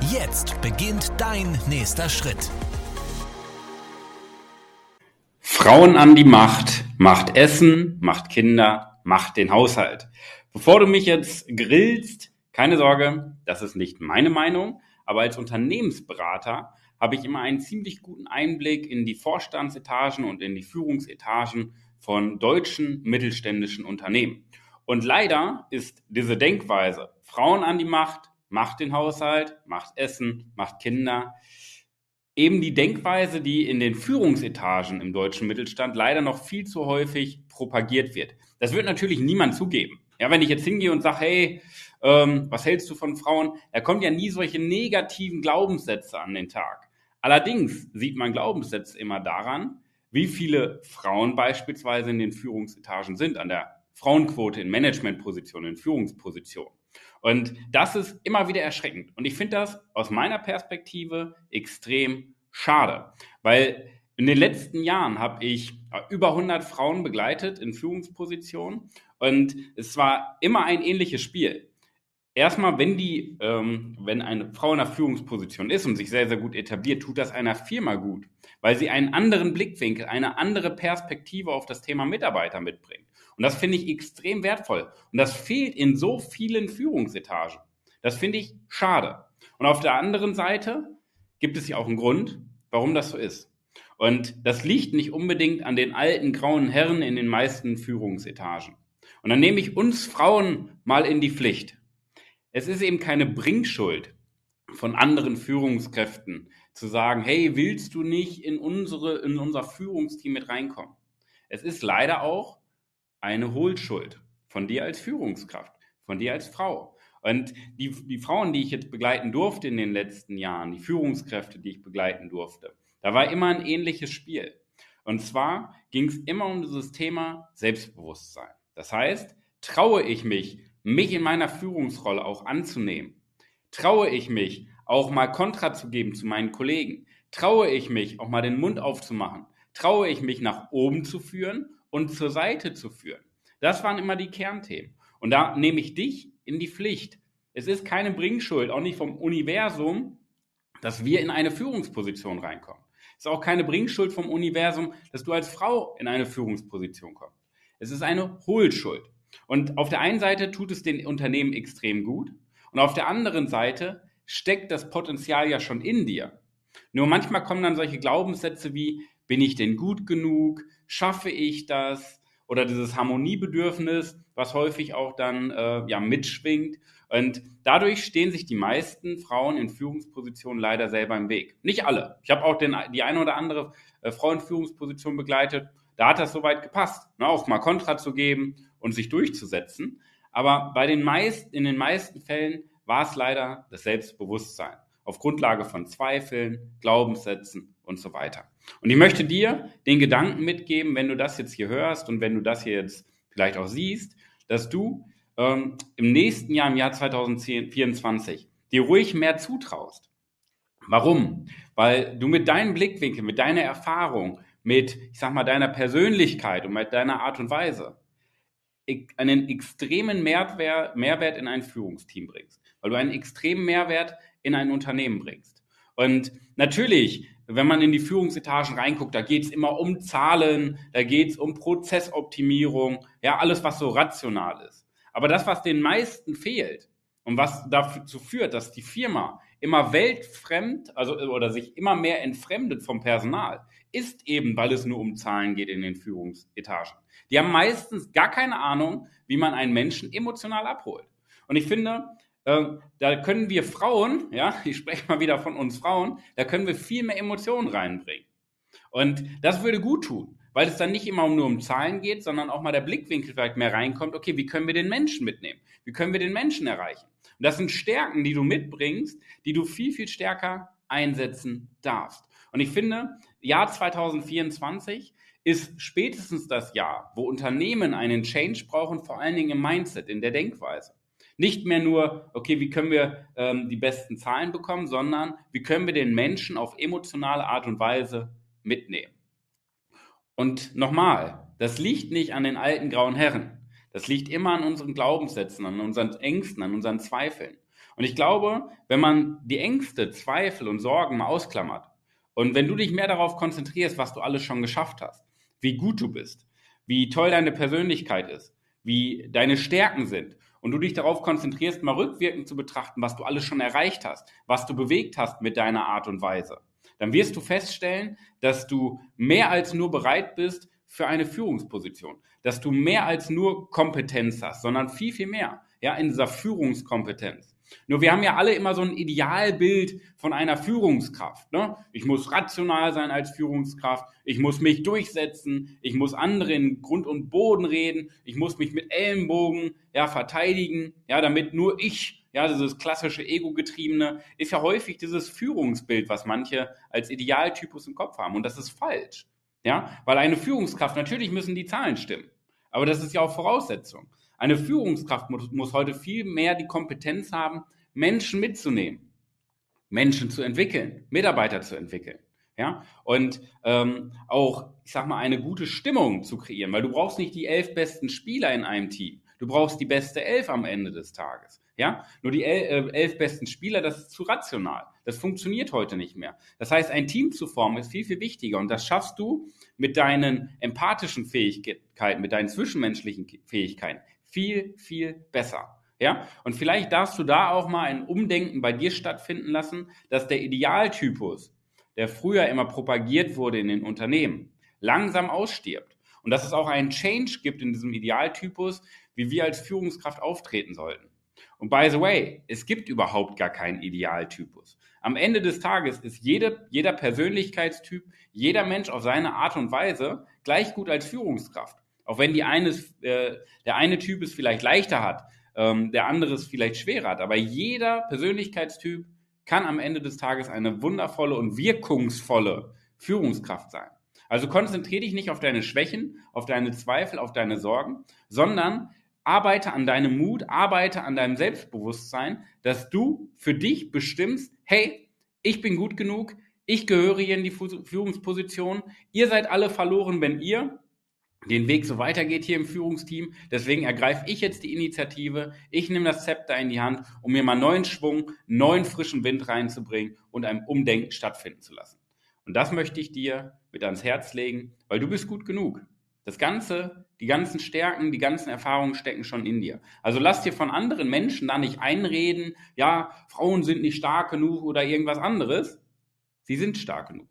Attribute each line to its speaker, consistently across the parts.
Speaker 1: Jetzt beginnt dein nächster Schritt.
Speaker 2: Frauen an die Macht, macht Essen, macht Kinder, macht den Haushalt. Bevor du mich jetzt grillst, keine Sorge, das ist nicht meine Meinung, aber als Unternehmensberater habe ich immer einen ziemlich guten Einblick in die Vorstandsetagen und in die Führungsetagen von deutschen mittelständischen Unternehmen. Und leider ist diese Denkweise, Frauen an die Macht, macht den Haushalt, macht Essen, macht Kinder, eben die Denkweise, die in den Führungsetagen im deutschen Mittelstand leider noch viel zu häufig propagiert wird. Das wird natürlich niemand zugeben. Ja, wenn ich jetzt hingehe und sage, hey, ähm, was hältst du von Frauen? Da kommen ja nie solche negativen Glaubenssätze an den Tag. Allerdings sieht man Glaubenssätze immer daran, wie viele Frauen beispielsweise in den Führungsetagen sind, an der Frauenquote in Managementpositionen, in Führungspositionen. Und das ist immer wieder erschreckend. Und ich finde das aus meiner Perspektive extrem schade, weil in den letzten Jahren habe ich über 100 Frauen begleitet in Führungspositionen und es war immer ein ähnliches Spiel. Erstmal, wenn die, ähm, wenn eine Frau in einer Führungsposition ist und sich sehr, sehr gut etabliert, tut das einer Firma gut, weil sie einen anderen Blickwinkel, eine andere Perspektive auf das Thema Mitarbeiter mitbringt. Und das finde ich extrem wertvoll. Und das fehlt in so vielen Führungsetagen. Das finde ich schade. Und auf der anderen Seite gibt es ja auch einen Grund, warum das so ist. Und das liegt nicht unbedingt an den alten grauen Herren in den meisten Führungsetagen. Und dann nehme ich uns Frauen mal in die Pflicht. Es ist eben keine Bringschuld von anderen Führungskräften zu sagen, hey, willst du nicht in unsere, in unser Führungsteam mit reinkommen? Es ist leider auch eine Hohlschuld von dir als Führungskraft, von dir als Frau. Und die, die Frauen, die ich jetzt begleiten durfte in den letzten Jahren, die Führungskräfte, die ich begleiten durfte, da war immer ein ähnliches Spiel. Und zwar ging es immer um dieses Thema Selbstbewusstsein. Das heißt, traue ich mich, mich in meiner Führungsrolle auch anzunehmen? Traue ich mich, auch mal Kontra zu geben zu meinen Kollegen? Traue ich mich, auch mal den Mund aufzumachen? Traue ich mich, nach oben zu führen und zur Seite zu führen. Das waren immer die Kernthemen. Und da nehme ich dich in die Pflicht. Es ist keine Bringschuld, auch nicht vom Universum, dass wir in eine Führungsposition reinkommen. Es ist auch keine Bringschuld vom Universum, dass du als Frau in eine Führungsposition kommst. Es ist eine Hohlschuld. Und auf der einen Seite tut es den Unternehmen extrem gut und auf der anderen Seite steckt das Potenzial ja schon in dir. Nur manchmal kommen dann solche Glaubenssätze wie, bin ich denn gut genug? Schaffe ich das? Oder dieses Harmoniebedürfnis, was häufig auch dann äh, ja, mitschwingt. Und dadurch stehen sich die meisten Frauen in Führungspositionen leider selber im Weg. Nicht alle. Ich habe auch den, die eine oder andere äh, Frau in Führungsposition begleitet. Da hat das soweit gepasst, ne, auch mal Kontra zu geben und sich durchzusetzen. Aber bei den meisten, in den meisten Fällen war es leider das Selbstbewusstsein auf Grundlage von Zweifeln, Glaubenssätzen und so weiter. Und ich möchte dir den Gedanken mitgeben, wenn du das jetzt hier hörst und wenn du das hier jetzt vielleicht auch siehst, dass du ähm, im nächsten Jahr, im Jahr 2024, dir ruhig mehr zutraust. Warum? Weil du mit deinem Blickwinkel, mit deiner Erfahrung, mit, ich sag mal, deiner Persönlichkeit und mit deiner Art und Weise einen extremen Mehrwert, Mehrwert in ein Führungsteam bringst. Weil du einen extremen Mehrwert in ein Unternehmen bringst. Und natürlich, wenn man in die Führungsetagen reinguckt, da geht es immer um Zahlen, da geht es um Prozessoptimierung, ja, alles, was so rational ist. Aber das, was den meisten fehlt und was dazu führt, dass die Firma immer weltfremd, also oder sich immer mehr entfremdet vom Personal, ist eben, weil es nur um Zahlen geht in den Führungsetagen. Die haben meistens gar keine Ahnung, wie man einen Menschen emotional abholt. Und ich finde, ähm, da können wir Frauen, ja, ich spreche mal wieder von uns Frauen, da können wir viel mehr Emotionen reinbringen. Und das würde gut tun, weil es dann nicht immer nur um Zahlen geht, sondern auch mal der Blickwinkel vielleicht mehr reinkommt, okay, wie können wir den Menschen mitnehmen? Wie können wir den Menschen erreichen? Und das sind Stärken, die du mitbringst, die du viel, viel stärker einsetzen darfst. Und ich finde, Jahr 2024 ist spätestens das Jahr, wo Unternehmen einen Change brauchen, vor allen Dingen im Mindset, in der Denkweise. Nicht mehr nur, okay, wie können wir ähm, die besten Zahlen bekommen, sondern wie können wir den Menschen auf emotionale Art und Weise mitnehmen. Und nochmal, das liegt nicht an den alten grauen Herren. Das liegt immer an unseren Glaubenssätzen, an unseren Ängsten, an unseren Zweifeln. Und ich glaube, wenn man die Ängste, Zweifel und Sorgen mal ausklammert und wenn du dich mehr darauf konzentrierst, was du alles schon geschafft hast, wie gut du bist, wie toll deine Persönlichkeit ist, wie deine Stärken sind und du dich darauf konzentrierst, mal rückwirkend zu betrachten, was du alles schon erreicht hast, was du bewegt hast mit deiner Art und Weise, dann wirst du feststellen, dass du mehr als nur bereit bist für eine Führungsposition, dass du mehr als nur Kompetenz hast, sondern viel, viel mehr, ja, in dieser Führungskompetenz. Nur wir haben ja alle immer so ein Idealbild von einer Führungskraft. Ne? Ich muss rational sein als Führungskraft, ich muss mich durchsetzen, ich muss andere in Grund und Boden reden, ich muss mich mit Ellenbogen ja, verteidigen, ja, damit nur ich, ja, dieses klassische Ego-getriebene, ist ja häufig dieses Führungsbild, was manche als Idealtypus im Kopf haben. Und das ist falsch. Ja, weil eine Führungskraft, natürlich müssen die Zahlen stimmen. Aber das ist ja auch Voraussetzung. Eine Führungskraft muss, muss heute viel mehr die Kompetenz haben, Menschen mitzunehmen, Menschen zu entwickeln, Mitarbeiter zu entwickeln. Ja, und ähm, auch, ich sag mal, eine gute Stimmung zu kreieren, weil du brauchst nicht die elf besten Spieler in einem Team. Du brauchst die beste Elf am Ende des Tages. Ja, nur die elf, äh, elf besten Spieler, das ist zu rational. Das funktioniert heute nicht mehr. Das heißt, ein Team zu formen ist viel, viel wichtiger. Und das schaffst du mit deinen empathischen Fähigkeiten, mit deinen zwischenmenschlichen Fähigkeiten viel, viel besser. Ja, und vielleicht darfst du da auch mal ein Umdenken bei dir stattfinden lassen, dass der Idealtypus, der früher immer propagiert wurde in den Unternehmen, langsam ausstirbt. Und dass es auch einen Change gibt in diesem Idealtypus, wie wir als Führungskraft auftreten sollten. Und by the way, es gibt überhaupt gar keinen Idealtypus. Am Ende des Tages ist jede, jeder Persönlichkeitstyp, jeder Mensch auf seine Art und Weise gleich gut als Führungskraft. Auch wenn die eines, äh, der eine Typ es vielleicht leichter hat, ähm, der andere es vielleicht schwerer hat. Aber jeder Persönlichkeitstyp kann am Ende des Tages eine wundervolle und wirkungsvolle Führungskraft sein. Also konzentriere dich nicht auf deine Schwächen, auf deine Zweifel, auf deine Sorgen, sondern arbeite an deinem Mut, arbeite an deinem Selbstbewusstsein, dass du für dich bestimmst, hey, ich bin gut genug, ich gehöre hier in die Führungsposition, ihr seid alle verloren, wenn ihr den Weg so weitergeht hier im Führungsteam. Deswegen ergreife ich jetzt die Initiative. Ich nehme das Zepter in die Hand, um mir mal neuen Schwung, neuen frischen Wind reinzubringen und ein Umdenken stattfinden zu lassen. Und das möchte ich dir mit ans Herz legen, weil du bist gut genug. Das Ganze, die ganzen Stärken, die ganzen Erfahrungen stecken schon in dir. Also lass dir von anderen Menschen da nicht einreden, ja, Frauen sind nicht stark genug oder irgendwas anderes. Sie sind stark genug.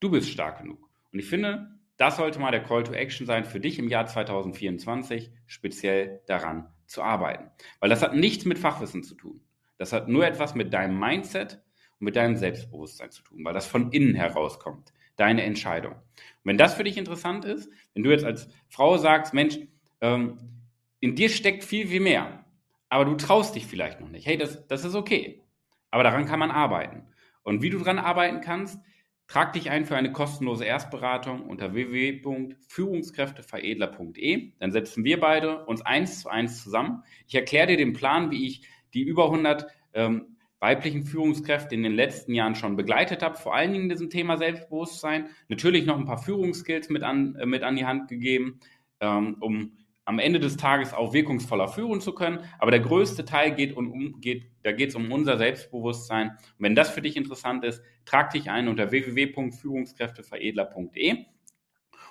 Speaker 2: Du bist stark genug. Und ich finde, das sollte mal der Call to Action sein für dich im Jahr 2024, speziell daran zu arbeiten. Weil das hat nichts mit Fachwissen zu tun. Das hat nur etwas mit deinem Mindset und mit deinem Selbstbewusstsein zu tun, weil das von innen herauskommt. Deine Entscheidung. Und wenn das für dich interessant ist, wenn du jetzt als Frau sagst, Mensch, ähm, in dir steckt viel, viel mehr, aber du traust dich vielleicht noch nicht. Hey, das, das ist okay. Aber daran kann man arbeiten. Und wie du daran arbeiten kannst, Trag dich ein für eine kostenlose Erstberatung unter www.führungskräfteveredler.de. Dann setzen wir beide uns eins zu eins zusammen. Ich erkläre dir den Plan, wie ich die über 100 ähm, weiblichen Führungskräfte in den letzten Jahren schon begleitet habe, vor allen Dingen in diesem Thema Selbstbewusstsein. Natürlich noch ein paar Führungsskills mit an, äh, mit an die Hand gegeben, ähm, um am Ende des Tages auch wirkungsvoller führen zu können. Aber der größte Teil geht um, geht, da geht es um unser Selbstbewusstsein. Und wenn das für dich interessant ist, trag dich ein unter www.führungskräfteveredler.de.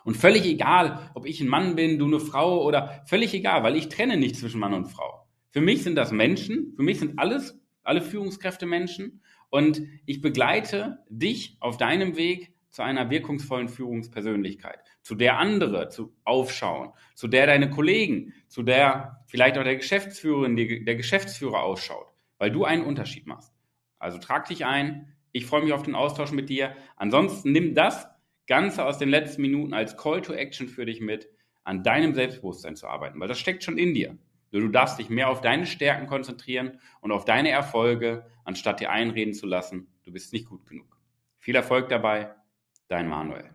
Speaker 2: Und völlig egal, ob ich ein Mann bin, du eine Frau oder völlig egal, weil ich trenne nicht zwischen Mann und Frau. Für mich sind das Menschen, für mich sind alles, alle Führungskräfte Menschen und ich begleite dich auf deinem Weg zu einer wirkungsvollen Führungspersönlichkeit, zu der andere zu aufschauen, zu der deine Kollegen, zu der vielleicht auch der Geschäftsführerin, der Geschäftsführer ausschaut, weil du einen Unterschied machst. Also trag dich ein. Ich freue mich auf den Austausch mit dir. Ansonsten nimm das Ganze aus den letzten Minuten als Call to Action für dich mit, an deinem Selbstbewusstsein zu arbeiten, weil das steckt schon in dir. Du darfst dich mehr auf deine Stärken konzentrieren und auf deine Erfolge, anstatt dir einreden zu lassen, du bist nicht gut genug. Viel Erfolg dabei, dein Manuel.